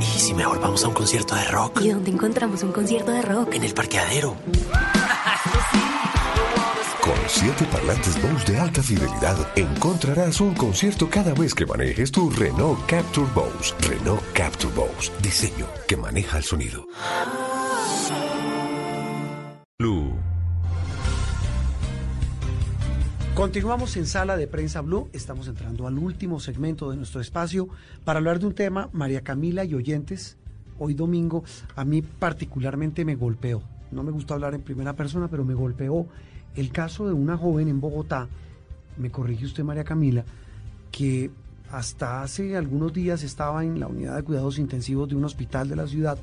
¿Y si mejor vamos a un concierto de rock? ¿Y dónde encontramos un concierto de rock? En el parqueadero. Con siete parlantes Bose de alta fidelidad, encontrarás un concierto cada vez que manejes tu Renault Capture Bose. Renault Capture Bose. Diseño que maneja el sonido. Blue. Continuamos en Sala de Prensa Blue. Estamos entrando al último segmento de nuestro espacio para hablar de un tema, María Camila y oyentes. Hoy domingo, a mí particularmente me golpeó. No me gusta hablar en primera persona, pero me golpeó el caso de una joven en Bogotá, me corrige usted María Camila, que hasta hace algunos días estaba en la unidad de cuidados intensivos de un hospital de la ciudad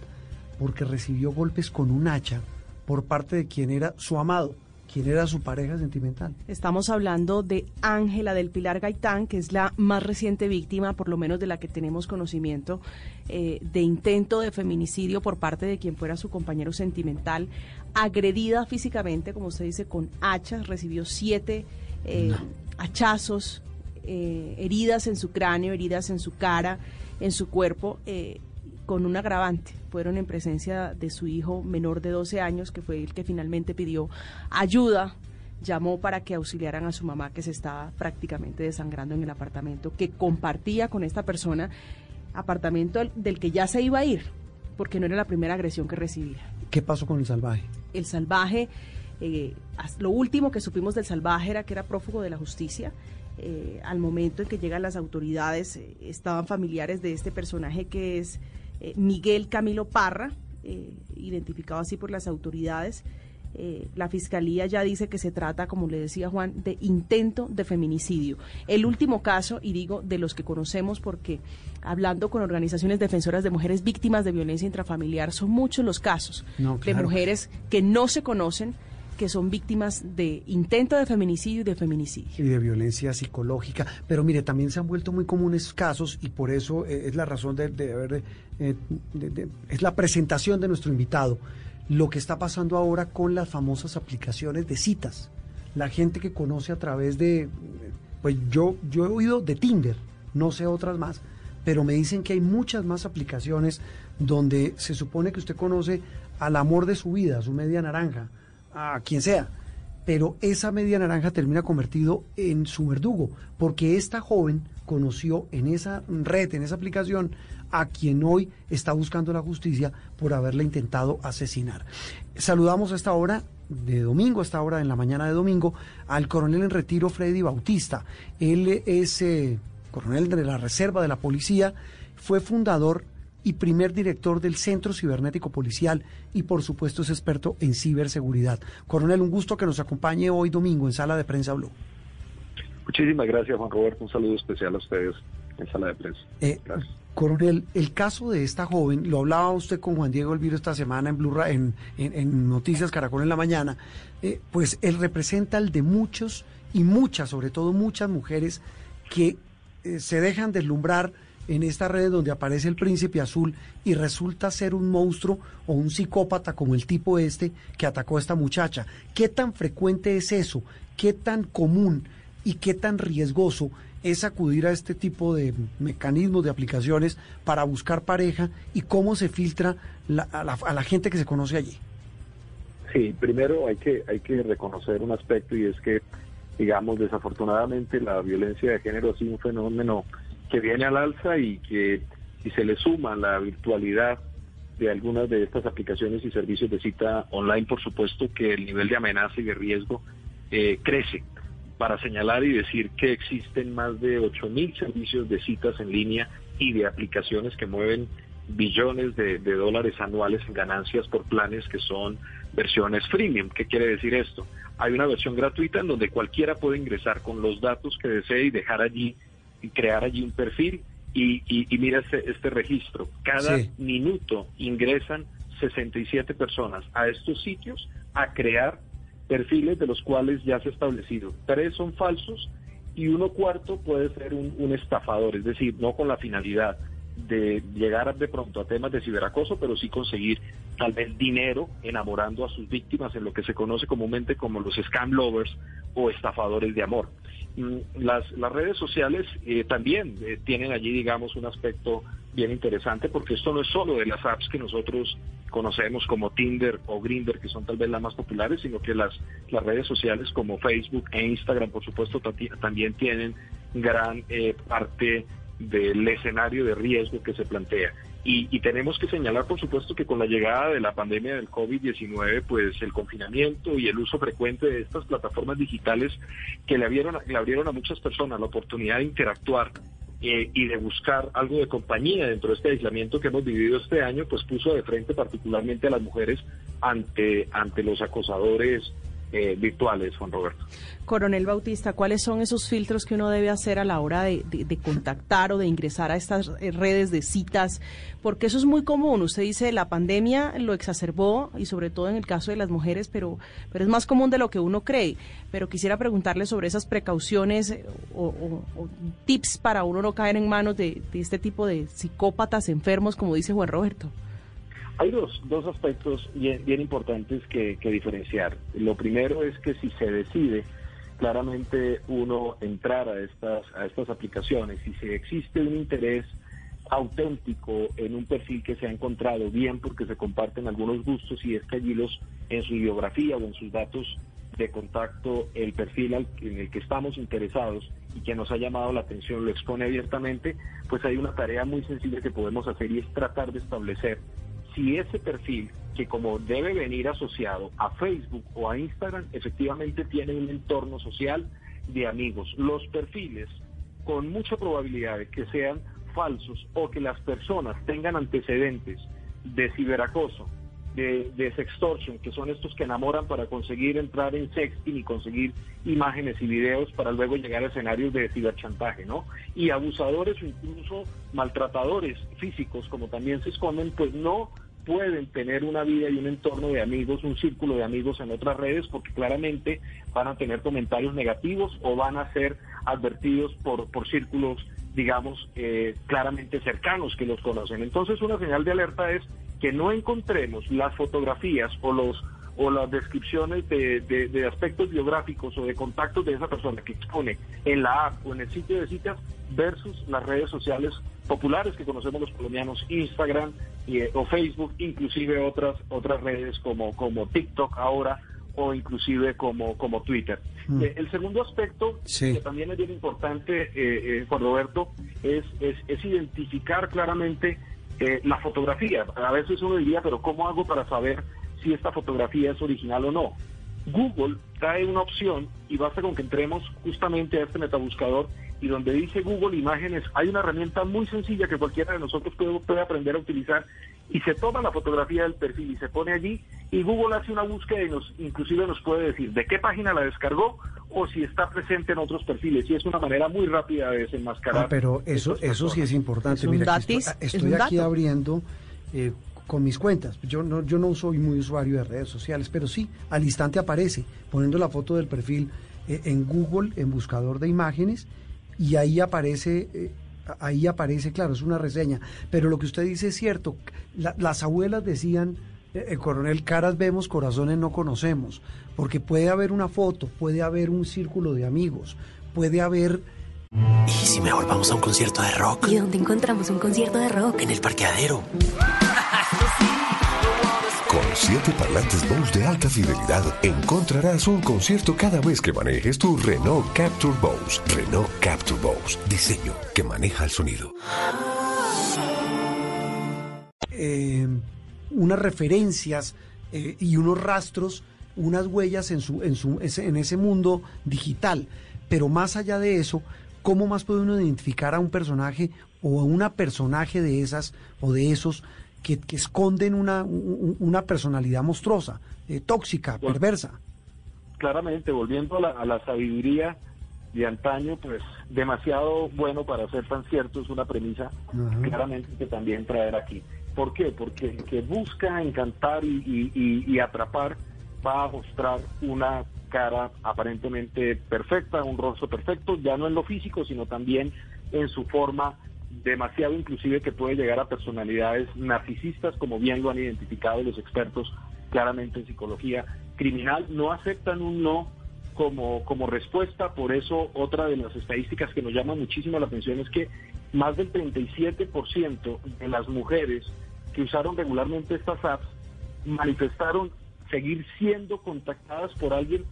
porque recibió golpes con un hacha por parte de quien era su amado quién era su pareja sentimental. Estamos hablando de Ángela del Pilar Gaitán, que es la más reciente víctima, por lo menos de la que tenemos conocimiento, eh, de intento de feminicidio por parte de quien fuera su compañero sentimental, agredida físicamente, como usted dice, con hachas, recibió siete eh, hachazos, eh, heridas en su cráneo, heridas en su cara, en su cuerpo con un agravante. Fueron en presencia de su hijo menor de 12 años, que fue el que finalmente pidió ayuda, llamó para que auxiliaran a su mamá que se estaba prácticamente desangrando en el apartamento que compartía con esta persona, apartamento del que ya se iba a ir, porque no era la primera agresión que recibía. ¿Qué pasó con el salvaje? El salvaje, eh, lo último que supimos del salvaje era que era prófugo de la justicia. Eh, al momento en que llegan las autoridades, eh, estaban familiares de este personaje que es eh, Miguel Camilo Parra, eh, identificado así por las autoridades. Eh, la fiscalía ya dice que se trata, como le decía Juan, de intento de feminicidio. El último caso, y digo de los que conocemos porque hablando con organizaciones defensoras de mujeres víctimas de violencia intrafamiliar, son muchos los casos de mujeres que no se conocen que son víctimas de intento de feminicidio y de feminicidio. Y de violencia psicológica. Pero mire, también se han vuelto muy comunes casos y por eso eh, es la razón de, de, eh, es la presentación de nuestro invitado. Lo que está pasando ahora con las famosas aplicaciones de citas. La gente que conoce a través de, pues yo, yo he oído de Tinder, no sé otras más, pero me dicen que hay muchas más aplicaciones donde se supone que usted conoce al amor de su vida, su media naranja, a quien sea. Pero esa media naranja termina convertido en su verdugo, porque esta joven conoció en esa red, en esa aplicación, a quien hoy está buscando la justicia por haberle intentado asesinar. Saludamos a esta hora de domingo, a esta hora en la mañana de domingo, al coronel en retiro Freddy Bautista. Él es eh, coronel de la Reserva de la Policía, fue fundador y primer director del Centro Cibernético Policial y por supuesto es experto en ciberseguridad. Coronel, un gusto que nos acompañe hoy domingo en Sala de Prensa Blue. Muchísimas gracias, Juan Roberto. Un saludo especial a ustedes en Sala de Prensa. Eh, coronel, el caso de esta joven, lo hablaba usted con Juan Diego Elviro esta semana en, Blue, en, en, Noticias Caracol en la mañana, eh, pues él representa el de muchos y muchas, sobre todo muchas mujeres que eh, se dejan deslumbrar en esta red donde aparece el príncipe azul y resulta ser un monstruo o un psicópata como el tipo este que atacó a esta muchacha. ¿Qué tan frecuente es eso? ¿Qué tan común y qué tan riesgoso es acudir a este tipo de mecanismos, de aplicaciones para buscar pareja y cómo se filtra a, la, a la gente que se conoce allí? Sí, primero hay que, hay que reconocer un aspecto y es que, digamos, desafortunadamente la violencia de género sido un fenómeno que viene al alza y que si se le suma la virtualidad de algunas de estas aplicaciones y servicios de cita online, por supuesto que el nivel de amenaza y de riesgo eh, crece. Para señalar y decir que existen más de 8.000 servicios de citas en línea y de aplicaciones que mueven billones de, de, dólares anuales en ganancias por planes que son versiones freemium. ¿Qué quiere decir esto? Hay una versión gratuita en donde cualquiera puede ingresar con los datos que desee y dejar allí crear allí un perfil Y, y, mira este, este registro. Cada minuto ingresan 67 personas a estos sitios a crear perfiles de los cuales ya se ha establecido. Tres son falsos y uno cuarto puede ser un, estafador, es decir, no con la finalidad de llegar de pronto a temas de ciberacoso, pero sí conseguir tal vez dinero enamorando a sus víctimas en lo que se conoce comúnmente como los scam lovers o estafadores de amor. Mm, las, las redes sociales eh, también eh, tienen allí, digamos, un aspecto bien interesante porque esto no es solo de las apps que nosotros conocemos como Tinder o Grindr, que son tal vez las más populares, sino que las, las redes sociales como Facebook e Instagram, por supuesto, también tienen gran eh, parte del escenario de riesgo que se plantea. Y, tenemos que señalar, por supuesto, que con la llegada de la pandemia del COVID-19, pues el confinamiento y el uso frecuente de estas plataformas digitales que le abrieron, le abrieron a muchas personas la oportunidad de interactuar eh, y de buscar algo de compañía dentro de este aislamiento que hemos vivido este año, pues puso de frente particularmente a las mujeres ante, ante los acosadores eh, virtuales, Juan Roberto. Coronel Bautista, ¿cuáles son esos filtros que uno debe hacer a la hora de, contactar o de ingresar a estas redes de citas? Porque eso es muy común. Usted dice la pandemia lo exacerbó y sobre todo en el caso de las mujeres, pero, pero es más común de lo que uno cree. Pero quisiera preguntarle sobre esas precauciones eh, o, tips para uno no caer en manos de este tipo de psicópatas enfermos, como dice Juan Roberto. Hay dos, dos aspectos bien, importantes que, diferenciar. Lo primero es que si se decide claramente uno entrar a estas, a estas aplicaciones y si existe un interés auténtico en un perfil que se ha encontrado bien porque se comparten algunos gustos y es que allí los en su biografía o en sus datos de contacto el perfil en el que estamos interesados y que nos ha llamado la atención lo expone abiertamente, pues hay una tarea muy sencilla que podemos hacer y es tratar de establecer si ese perfil, que como debe venir asociado a Facebook o a Instagram, efectivamente tiene un entorno social de amigos. Los perfiles, con mucha probabilidad de que sean falsos o que las personas tengan antecedentes de ciberacoso, de, de, sextortion, que son estos que enamoran para conseguir entrar en sexting y conseguir imágenes y videos para luego llegar a escenarios de ciberchantaje, ¿no? Y abusadores o incluso maltratadores físicos, como también se esconden, pues no pueden tener una vida y un entorno de amigos, un círculo de amigos en otras redes, porque claramente van a tener comentarios negativos o van a ser advertidos por, por círculos, digamos, eh, claramente cercanos que los conocen. Entonces, una señal de alerta es que no encontremos las fotografías o los o las descripciones de, de, aspectos biográficos o de contactos de esa persona que expone en la app o en el sitio de citas versus las redes sociales populares que conocemos los colombianos, Instagram eh, o Facebook, inclusive otras otras redes como, como TikTok ahora o inclusive como, como Twitter. Mm. Eh, el segundo aspecto, que también es bien importante, eh, eh Juan Roberto, es, es, es identificar claramente la fotografía. A veces uno diría, pero ¿cómo hago para saber si esta fotografía es original o no? Google trae una opción y basta con que entremos justamente a este metabuscador y donde dice Google Imágenes, hay una herramienta muy sencilla que cualquiera de nosotros puede, aprender a utilizar y se toma la fotografía del perfil y se pone allí y Google hace una búsqueda y nos inclusive nos puede decir de qué página la descargó o si está presente en otros perfiles y es una manera muy rápida de desenmascarar. Ah, pero eso eso sí es importante. Mira, estoy, aquí abriendo eh, con mis cuentas. Yo no yo no soy muy usuario de redes sociales, pero sí al instante aparece poniendo la foto del perfil eh, en Google en buscador de imágenes y ahí aparece, eh, ahí aparece, claro, es una reseña, pero lo que usted dice es cierto, las abuelas decían, eh, el coronel, caras vemos, corazones no conocemos, porque puede haber una foto, puede haber un círculo de amigos, puede haber... ¿Y si mejor vamos a un concierto de rock? ¿Y dónde encontramos un concierto de rock? En el parqueadero. Con siete parlantes Bose de alta fidelidad encontrarás un concierto cada vez que manejes tu Renault Capture Bose. Renault Capture Bose. Diseño que maneja el sonido. Eh, unas referencias eh, y unos rastros, unas huellas en, su, en, su, en ese mundo digital. Pero más allá de eso, ¿cómo más puede uno identificar a un personaje o a una personaje de esas o de esos que, esconden una, una personalidad monstruosa, eh, tóxica, perversa. Claramente, volviendo a la, sabiduría de antaño, pues demasiado bueno para ser tan cierto, es una premisa claramente que también traer aquí. ¿Por qué? Porque el que busca encantar y, atrapar va a mostrar una cara aparentemente perfecta, un rostro perfecto, ya no en lo físico, sino también en su forma demasiado inclusive que puede llegar a personalidades narcisistas, como bien lo han identificado los expertos claramente en psicología criminal, no aceptan un no como, como respuesta, por eso otra de las estadísticas que nos llama muchísimo la atención es que más del 37% de las mujeres que usaron regularmente estas apps manifestaron seguir siendo contactadas por alguien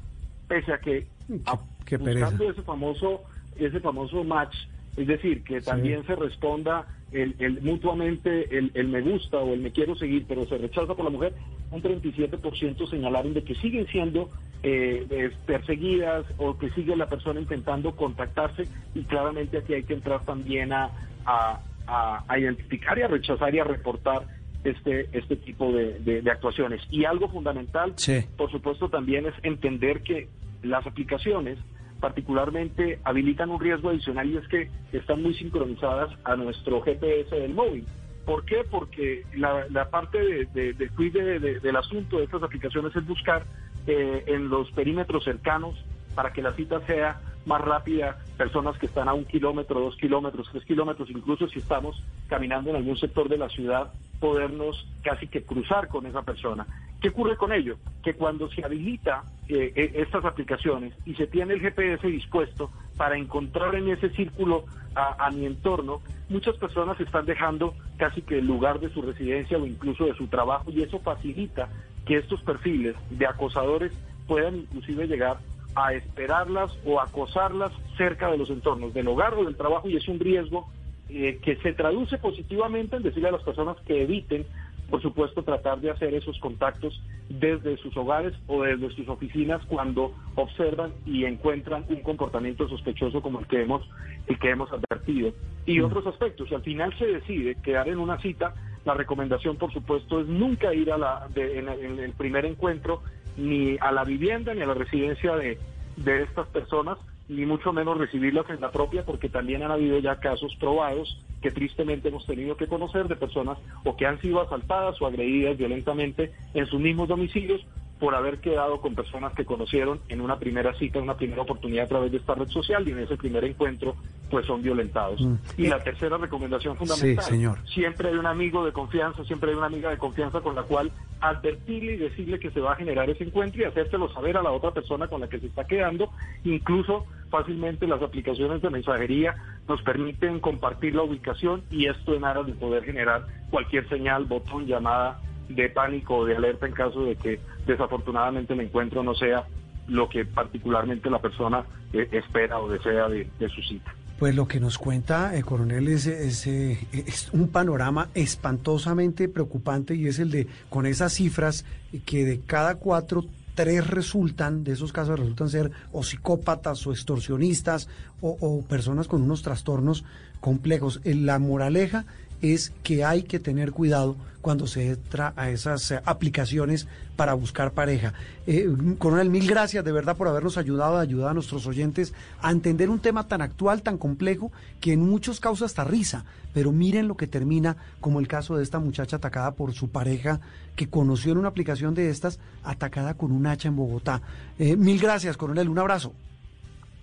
pese a que buscando ese famoso ese famoso match es decir que también se responda el, mutuamente el, el, me gusta o el me quiero seguir pero se rechaza por la mujer un 37% señalaron de que siguen siendo eh, perseguidas o que sigue la persona intentando contactarse y claramente aquí hay que entrar también a, a, identificar y a rechazar y a reportar este, este tipo de, actuaciones. Y algo fundamental, por supuesto, también es entender que las aplicaciones particularmente habilitan un riesgo adicional y es que están muy sincronizadas a nuestro GPS del móvil. ¿Por qué? Porque la, parte de, de, del asunto de estas aplicaciones es buscar eh, en los perímetros cercanos para que la cita sea más rápida, personas que están a un kilómetro, dos kilómetros, tres kilómetros, incluso si estamos caminando en algún sector de la ciudad, podernos casi que cruzar con esa persona. ¿Qué ocurre con ello? Que cuando se habilita eh, eh, estas aplicaciones y se tiene el GPS dispuesto para encontrar en ese círculo a, mi entorno, muchas personas están dejando casi que el lugar de su residencia o incluso de su trabajo y eso facilita que estos perfiles de acosadores puedan inclusive llegar a esperarlas o acosarlas cerca de los entornos del hogar o del trabajo y es un riesgo eh, que se traduce positivamente en decirle a las personas que eviten por supuesto, tratar de hacer esos contactos desde sus hogares o desde sus oficinas cuando observan y encuentran un comportamiento sospechoso como el que hemos, el que hemos advertido. Y mm. otros aspectos, si al final se decide quedar en una cita, la recomendación, por supuesto, es nunca ir a la, en, el primer encuentro ni a la vivienda ni a la residencia de, de estas personas, ni mucho menos recibirlas en la propia, porque también han habido ya casos probados que tristemente hemos tenido que conocer de personas o que han sido asaltadas o agredidas violentamente en sus mismos domicilios por haber quedado con personas que conocieron en una primera cita, en una primera oportunidad a través de esta red social y en ese primer encuentro pues son violentados. Mm. Y la tercera recomendación fundamental, señor. siempre hay un amigo de confianza, siempre hay una amiga de confianza con la cual advertirle y decirle que se va a generar ese encuentro y hacérselo saber a la otra persona con la que se está quedando. Incluso fácilmente las aplicaciones de mensajería nos permiten compartir la ubicación y esto en aras de poder generar cualquier señal, botón, llamada de pánico o de alerta en caso de que desafortunadamente el encuentro no sea lo que particularmente la persona eh, espera o desea de, su cita. Pues lo que nos cuenta, eh, coronel, es, eh, es, un panorama espantosamente preocupante y es el de, con esas cifras, que de cada cuatro, tres resultan, de esos casos resultan ser o psicópatas o extorsionistas o, o personas con unos trastornos complejos. La moraleja es que hay que tener cuidado cuando se entra a esas eh, aplicaciones para buscar pareja. Eh, coronel, mil gracias de verdad por habernos ayudado, ayudar a nuestros oyentes a entender un tema tan actual, tan complejo, que en muchos causa hasta risa. Pero miren lo que termina, como el caso de esta muchacha atacada por su pareja, que conoció en una aplicación de estas, atacada con un hacha en Bogotá. Eh, mil gracias, coronel, un abrazo.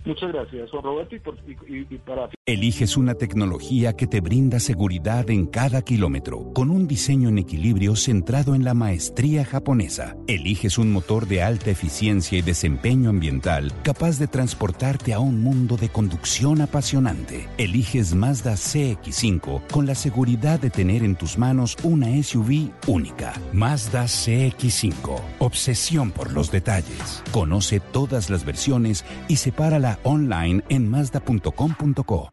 Muchas gracias, Roberto. Y, para... Eliges una tecnología que te brinda seguridad en cada kilómetro, con un diseño en equilibrio centrado en la maestría japonesa. Eliges un motor de alta eficiencia y desempeño ambiental capaz de transportarte a un mundo de conducción apasionante. Eliges Mazda CX5 con la seguridad de tener en tus manos una SUV única. Mazda CX5. Obsesión por los detalles. Conoce todas las versiones y separa la online en Mazda.com.co.